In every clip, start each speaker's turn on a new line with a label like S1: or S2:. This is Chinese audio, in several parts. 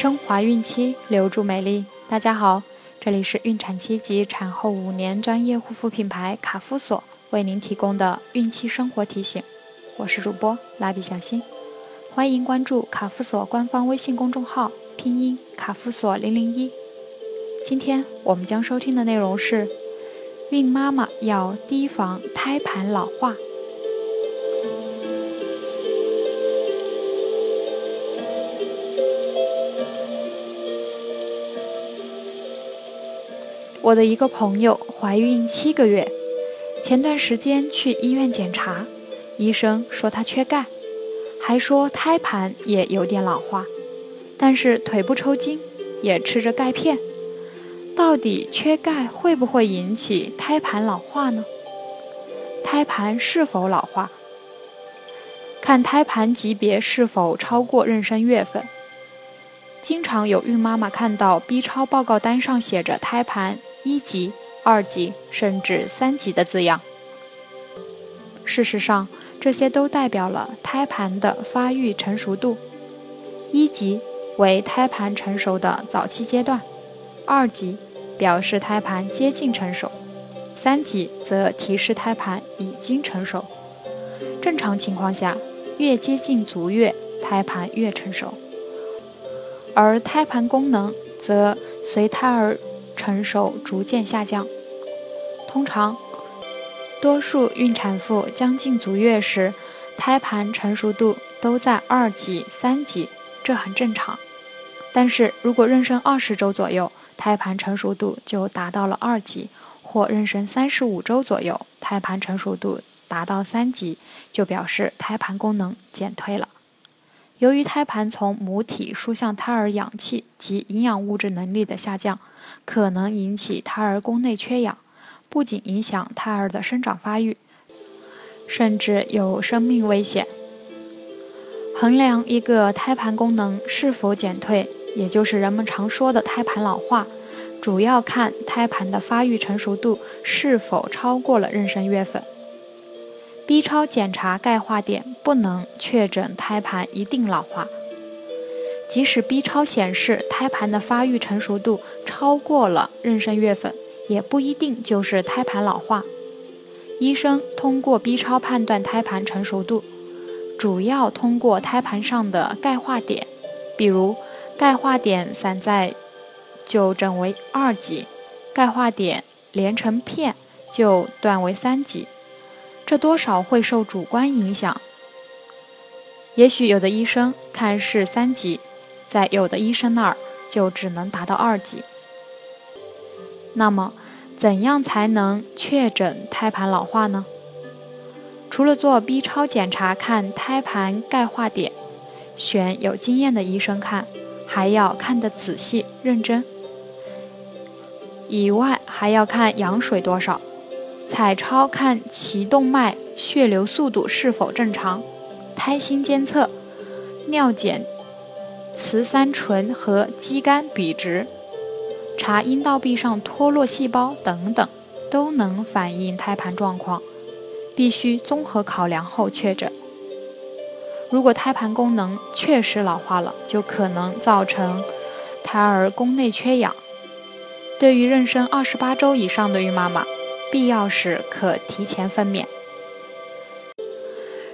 S1: 升华孕期，留住美丽。大家好，这里是孕产期及产后五年专业护肤品牌卡夫索为您提供的孕期生活提醒。我是主播蜡笔小新，欢迎关注卡夫索官方微信公众号，拼音卡夫索零零一。今天我们将收听的内容是：孕妈妈要提防胎盘老化。我的一个朋友怀孕七个月，前段时间去医院检查，医生说她缺钙，还说胎盘也有点老化，但是腿不抽筋，也吃着钙片。到底缺钙会不会引起胎盘老化呢？胎盘是否老化？看胎盘级别是否超过妊娠月份。经常有孕妈妈看到 B 超报告单上写着胎盘。一级、二级甚至三级的字样。事实上，这些都代表了胎盘的发育成熟度。一级为胎盘成熟的早期阶段，二级表示胎盘接近成熟，三级则提示胎盘已经成熟。正常情况下，越接近足月，胎盘越成熟，而胎盘功能则随胎儿。成熟逐渐下降，通常，多数孕产妇将近足月时，胎盘成熟度都在二级、三级，这很正常。但是如果妊娠二十周左右，胎盘成熟度就达到了二级，或妊娠三十五周左右，胎盘成熟度达到三级，就表示胎盘功能减退了。由于胎盘从母体输向胎儿氧气及营养物质能力的下降。可能引起胎儿宫内缺氧，不仅影响胎儿的生长发育，甚至有生命危险。衡量一个胎盘功能是否减退，也就是人们常说的胎盘老化，主要看胎盘的发育成熟度是否超过了妊娠月份。B 超检查钙化点不能确诊胎盘一定老化。即使 B 超显示胎盘的发育成熟度超过了妊娠月份，也不一定就是胎盘老化。医生通过 B 超判断胎盘成熟度，主要通过胎盘上的钙化点，比如钙化点散在就诊为二级，钙化点连成片就断为三级，这多少会受主观影响。也许有的医生看是三级。在有的医生那儿就只能达到二级。那么，怎样才能确诊胎盘老化呢？除了做 B 超检查看胎盘钙化点，选有经验的医生看，还要看得仔细认真。以外，还要看羊水多少，彩超看脐动脉血流速度是否正常，胎心监测，尿检。雌三醇和肌酐比值，查阴道壁上脱落细胞等等，都能反映胎盘状况，必须综合考量后确诊。如果胎盘功能确实老化了，就可能造成胎儿宫内缺氧。对于妊娠二十八周以上的孕妈妈，必要时可提前分娩。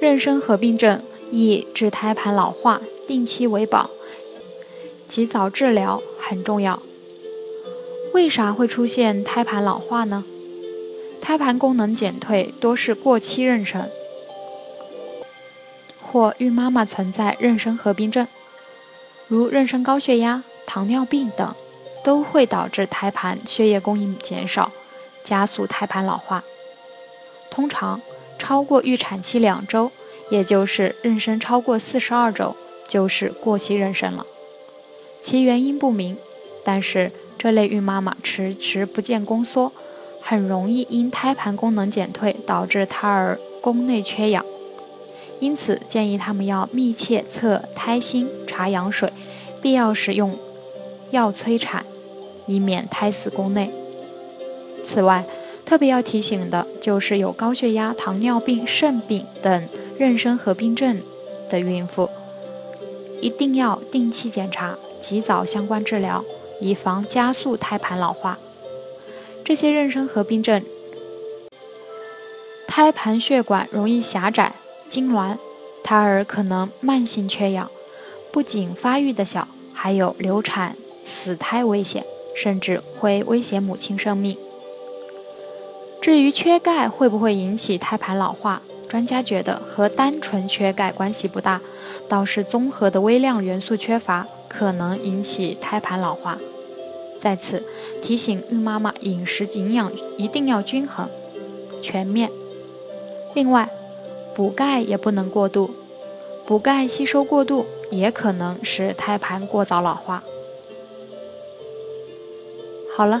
S1: 妊娠合并症易致胎盘老化，定期维保。及早治疗很重要。为啥会出现胎盘老化呢？胎盘功能减退多是过期妊娠，或孕妈妈存在妊娠合并症，如妊娠高血压、糖尿病等，都会导致胎盘血液供应减少，加速胎盘老化。通常超过预产期两周，也就是妊娠超过四十二周，就是过期妊娠了。其原因不明，但是这类孕妈妈迟迟不见宫缩，很容易因胎盘功能减退导致胎儿宫内缺氧，因此建议他们要密切测胎心、查羊水，必要时用药催产，以免胎死宫内。此外，特别要提醒的就是有高血压、糖尿病、肾病等妊娠合并症的孕妇，一定要定期检查。及早相关治疗，以防加速胎盘老化。这些妊娠合并症，胎盘血管容易狭窄、痉挛，胎儿可能慢性缺氧，不仅发育的小，还有流产、死胎危险，甚至会威胁母亲生命。至于缺钙会不会引起胎盘老化，专家觉得和单纯缺钙关系不大，倒是综合的微量元素缺乏可能引起胎盘老化。在此提醒孕妈妈，饮食营养一定要均衡、全面。另外，补钙也不能过度，补钙吸收过度也可能使胎盘过早老化。好了。